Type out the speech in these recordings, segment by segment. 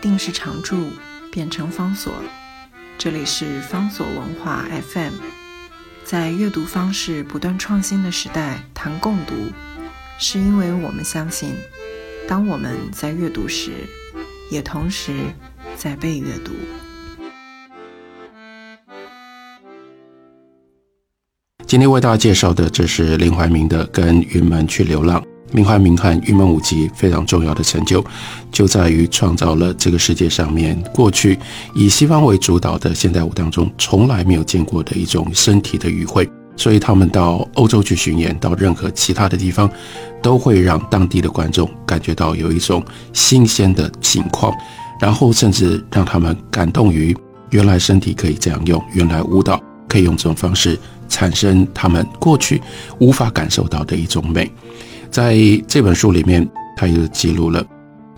定是常驻，变成方所。这里是方所文化 FM，在阅读方式不断创新的时代谈共读，是因为我们相信，当我们在阅读时，也同时在被阅读。今天为大家介绍的，这是林怀民的《跟云门去流浪》。林怀民和云门舞集非常重要的成就，就在于创造了这个世界上面过去以西方为主导的现代舞当中从来没有见过的一种身体的语汇。所以他们到欧洲去巡演，到任何其他的地方，都会让当地的观众感觉到有一种新鲜的情况，然后甚至让他们感动于原来身体可以这样用，原来舞蹈可以用这种方式产生他们过去无法感受到的一种美。在这本书里面，他又记录了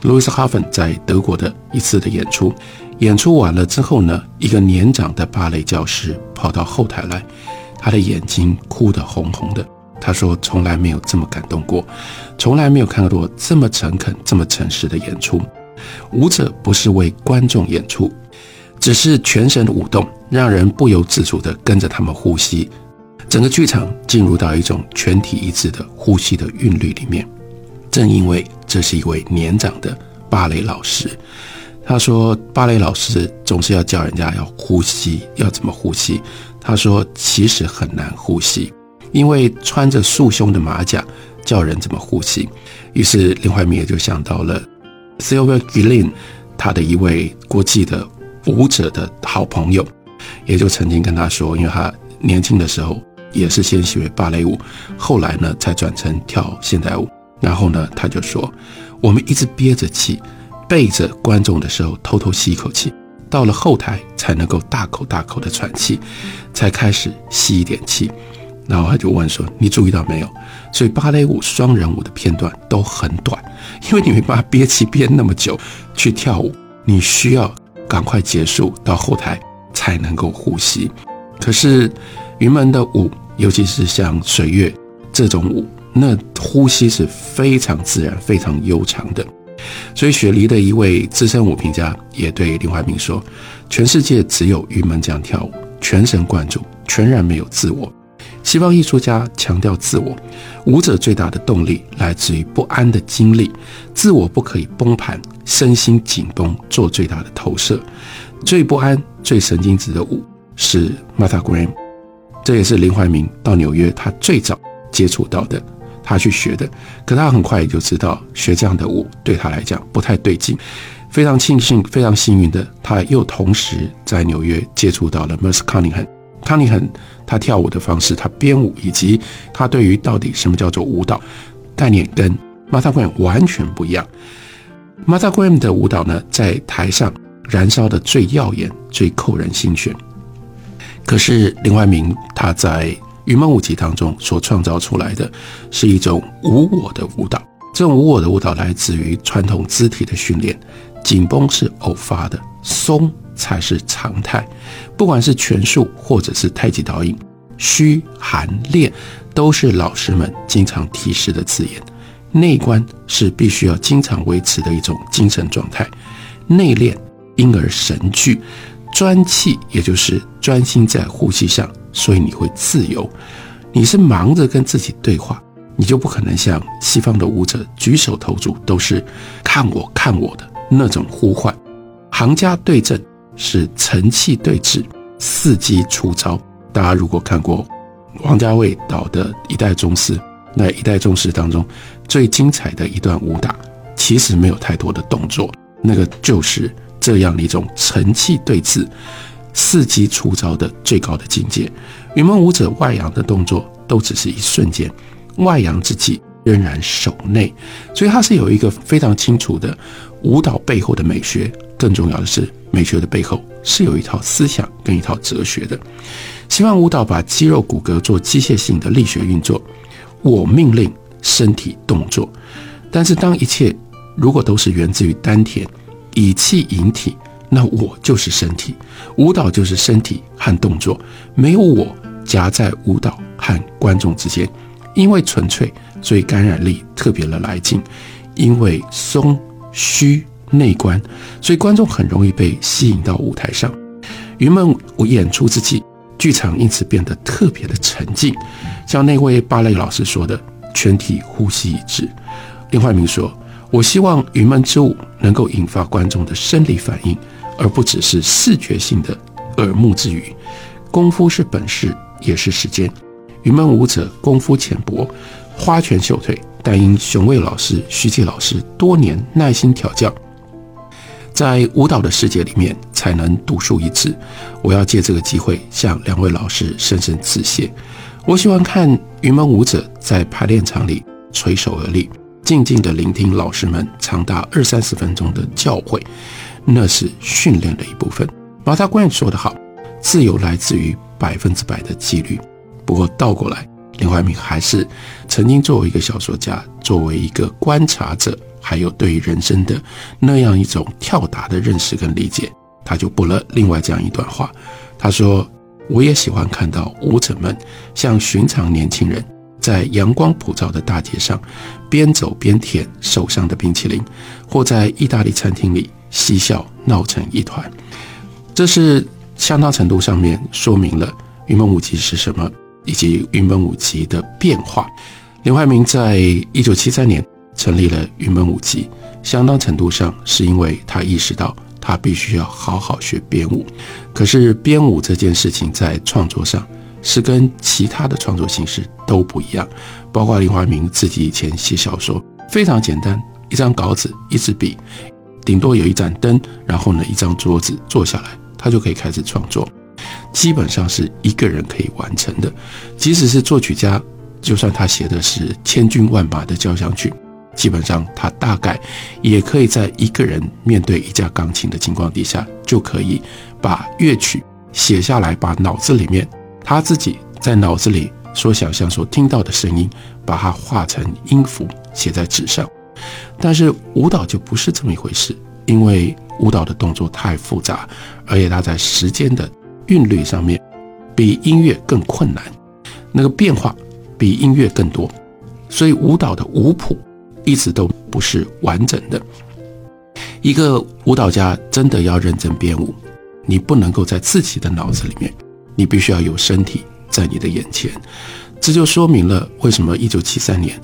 路易斯·哈芬在德国的一次的演出。演出完了之后呢，一个年长的芭蕾教师跑到后台来，他的眼睛哭得红红的。他说：“从来没有这么感动过，从来没有看过这么诚恳、这么诚实的演出。舞者不是为观众演出，只是全身的舞动，让人不由自主地跟着他们呼吸。”整个剧场进入到一种全体一致的呼吸的韵律里面。正因为这是一位年长的芭蕾老师，他说芭蕾老师总是要教人家要呼吸，要怎么呼吸。他说其实很难呼吸，因为穿着束胸的马甲叫人怎么呼吸。于是林怀民也就想到了 Sylvia g i l l i n 他的一位国际的舞者的好朋友，也就曾经跟他说，因为他年轻的时候。也是先学芭蕾舞，后来呢才转成跳现代舞。然后呢，他就说，我们一直憋着气，背着观众的时候偷偷吸一口气，到了后台才能够大口大口的喘气，才开始吸一点气。然后他就问说：“你注意到没有？所以芭蕾舞双人舞的片段都很短，因为你没办法憋气憋那么久去跳舞，你需要赶快结束到后台才能够呼吸。可是。”云门的舞，尤其是像水月这种舞，那呼吸是非常自然、非常悠长的。所以雪梨的一位资深舞评家也对林怀民说：“全世界只有云门这样跳舞，全神贯注，全然没有自我。西方艺术家强调自我，舞者最大的动力来自于不安的经历，自我不可以崩盘，身心紧绷做最大的投射。最不安、最神经质的舞是 Mata Graham。”这也是林怀民到纽约，他最早接触到的，他去学的。可他很快也就知道，学这样的舞对他来讲不太对劲。非常庆幸，非常幸运的，他又同时在纽约接触到了 Merce Cunningham。Cunningham 他跳舞的方式，他编舞，以及他对于到底什么叫做舞蹈概念，跟 Martha g r a m 完全不一样。Martha Graham 的舞蹈呢，在台上燃烧的最耀眼，最扣人心弦。可是林怀民他在云门舞集当中所创造出来的是一种无我的舞蹈，这种无我的舞蹈来自于传统肢体的训练，紧绷是偶发的，松才是常态。不管是拳术或者是太极导引，虚寒练都是老师们经常提示的字眼。内观是必须要经常维持的一种精神状态，内练因而神聚。专气，也就是专心在呼吸上，所以你会自由。你是忙着跟自己对话，你就不可能像西方的舞者举手投足都是看我看我的那种呼唤。行家对阵是沉气对峙，伺机出招。大家如果看过王家卫导的《一代宗师》，那《一代宗师》当中最精彩的一段武打，其实没有太多的动作，那个就是。这样的一种沉气对峙、伺机出招的最高的境界，云梦舞者外扬的动作都只是一瞬间，外扬之际仍然守内，所以它是有一个非常清楚的舞蹈背后的美学。更重要的是，美学的背后是有一套思想跟一套哲学的。希望舞蹈把肌肉骨骼做机械性的力学运作，我命令身体动作，但是当一切如果都是源自于丹田。以气引体，那我就是身体，舞蹈就是身体和动作，没有我夹在舞蹈和观众之间，因为纯粹，所以感染力特别的来劲，因为松虚内观，所以观众很容易被吸引到舞台上。云梦舞演出之际，剧场因此变得特别的沉静，像那位芭蕾老师说的，全体呼吸一致。林怀民说：“我希望云门之舞能够引发观众的生理反应，而不只是视觉性的耳目之语。功夫是本事，也是时间。云门舞者功夫浅薄，花拳绣腿，但因熊卫老师、徐继老师多年耐心调教。”在舞蹈的世界里面，才能独树一帜。我要借这个机会向两位老师深深致谢。我喜欢看云门舞者在排练场里垂手而立，静静地聆听老师们长达二三十分钟的教诲，那是训练的一部分。马大冠说得好：“自由来自于百分之百的纪律。”不过倒过来，林怀民还是曾经作为一个小说家，作为一个观察者。还有对于人生的那样一种跳达的认识跟理解，他就补了另外这样一段话。他说：“我也喜欢看到舞者们像寻常年轻人，在阳光普照的大街上，边走边舔手上的冰淇淋，或在意大利餐厅里嬉笑闹成一团。这是相当程度上面说明了云门舞集是什么，以及云门舞集的变化。”林怀民在一九七三年。成立了云门舞集，相当程度上是因为他意识到他必须要好好学编舞。可是编舞这件事情在创作上是跟其他的创作形式都不一样，包括林怀民自己以前写小说非常简单，一张稿子、一支笔，顶多有一盏灯，然后呢一张桌子，坐下来他就可以开始创作，基本上是一个人可以完成的。即使是作曲家，就算他写的是千军万马的交响曲。基本上，他大概也可以在一个人面对一架钢琴的情况底下，就可以把乐曲写下来，把脑子里面他自己在脑子里所想象、所听到的声音，把它化成音符写在纸上。但是舞蹈就不是这么一回事，因为舞蹈的动作太复杂，而且它在时间的韵律上面比音乐更困难，那个变化比音乐更多，所以舞蹈的舞谱。一直都不是完整的。一个舞蹈家真的要认真编舞，你不能够在自己的脑子里面，你必须要有身体在你的眼前。这就说明了为什么一九七三年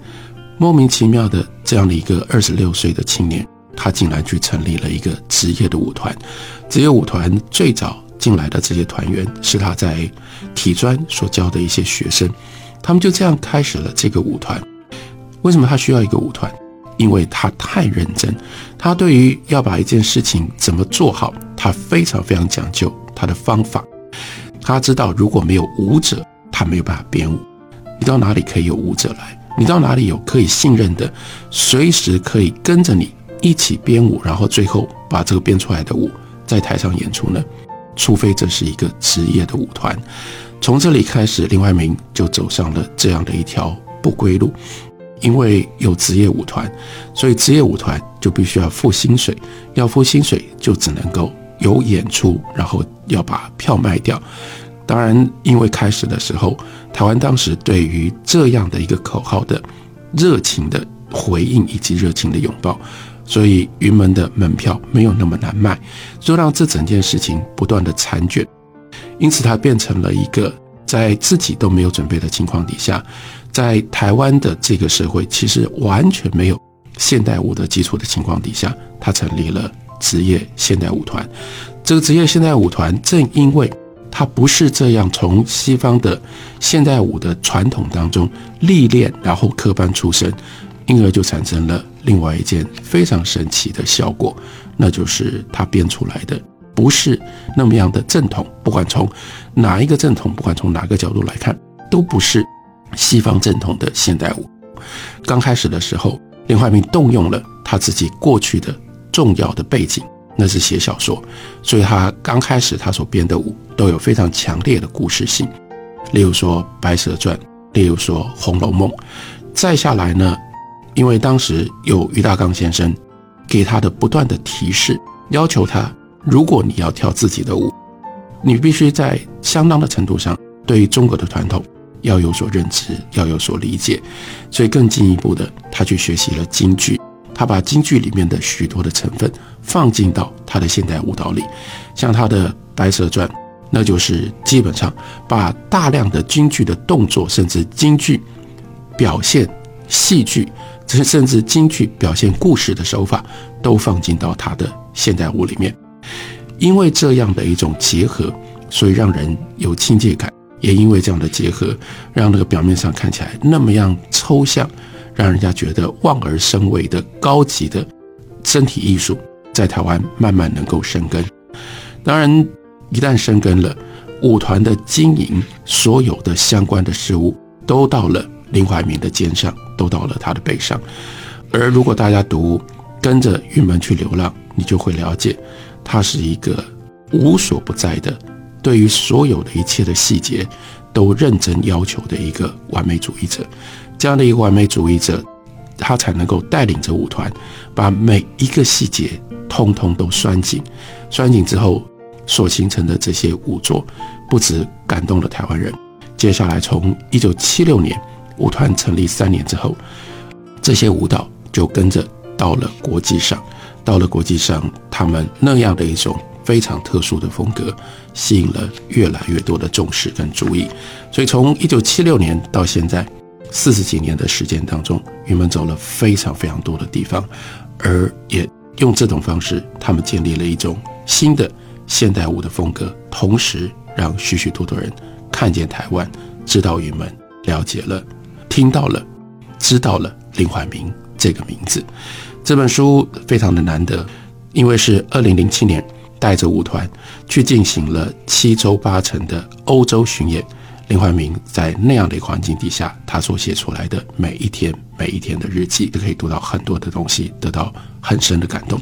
莫名其妙的这样的一个二十六岁的青年，他竟然去成立了一个职业的舞团。职业舞团最早进来的这些团员是他在体专所教的一些学生，他们就这样开始了这个舞团。为什么他需要一个舞团？因为他太认真，他对于要把一件事情怎么做好，他非常非常讲究他的方法。他知道如果没有舞者，他没有办法编舞。你到哪里可以有舞者来？你到哪里有可以信任的，随时可以跟着你一起编舞，然后最后把这个编出来的舞在台上演出呢？除非这是一个职业的舞团。从这里开始，林怀民就走上了这样的一条不归路。因为有职业舞团，所以职业舞团就必须要付薪水，要付薪水就只能够有演出，然后要把票卖掉。当然，因为开始的时候，台湾当时对于这样的一个口号的热情的回应以及热情的拥抱，所以云门的门票没有那么难卖，就让这整件事情不断的残卷，因此它变成了一个在自己都没有准备的情况底下。在台湾的这个社会，其实完全没有现代舞的基础的情况底下，他成立了职业现代舞团。这个职业现代舞团，正因为他不是这样从西方的现代舞的传统当中历练，然后科班出身，因而就产生了另外一件非常神奇的效果，那就是他编出来的不是那么样的正统。不管从哪一个正统，不管从哪个角度来看，都不是。西方正统的现代舞，刚开始的时候，林怀民动用了他自己过去的重要的背景，那是写小说，所以他刚开始他所编的舞都有非常强烈的故事性，例如说《白蛇传》，例如说《红楼梦》。再下来呢，因为当时有于大刚先生给他的不断的提示，要求他，如果你要跳自己的舞，你必须在相当的程度上对于中国的传统。要有所认知，要有所理解，所以更进一步的，他去学习了京剧，他把京剧里面的许多的成分放进到他的现代舞蹈里，像他的《白蛇传》，那就是基本上把大量的京剧的动作，甚至京剧表现戏剧，甚至京剧表现故事的手法，都放进到他的现代舞里面。因为这样的一种结合，所以让人有亲切感；也因为这样的结合，让那个表面上看起来那么样抽象。让人家觉得望而生畏的高级的身体艺术，在台湾慢慢能够生根。当然，一旦生根了，舞团的经营，所有的相关的事物，都到了林怀民的肩上，都到了他的背上。而如果大家读《跟着玉门去流浪》，你就会了解，他是一个无所不在的，对于所有的一切的细节，都认真要求的一个完美主义者。这样的一个完美主义者，他才能够带领着舞团，把每一个细节通通都拴紧。拴紧之后所形成的这些舞作，不止感动了台湾人。接下来，从一九七六年舞团成立三年之后，这些舞蹈就跟着到了国际上，到了国际上，他们那样的一种非常特殊的风格，吸引了越来越多的重视跟注意。所以，从一九七六年到现在。四十几年的时间当中，云门走了非常非常多的地方，而也用这种方式，他们建立了一种新的现代舞的风格，同时让许许多多人看见台湾，知道云门，了解了，听到了，知道了林怀民这个名字。这本书非常的难得，因为是二零零七年带着舞团去进行了七周八成的欧洲巡演。林怀民在那样的一个环境底下，他所写出来的每一天、每一天的日记，都可以读到很多的东西，得到很深的感动。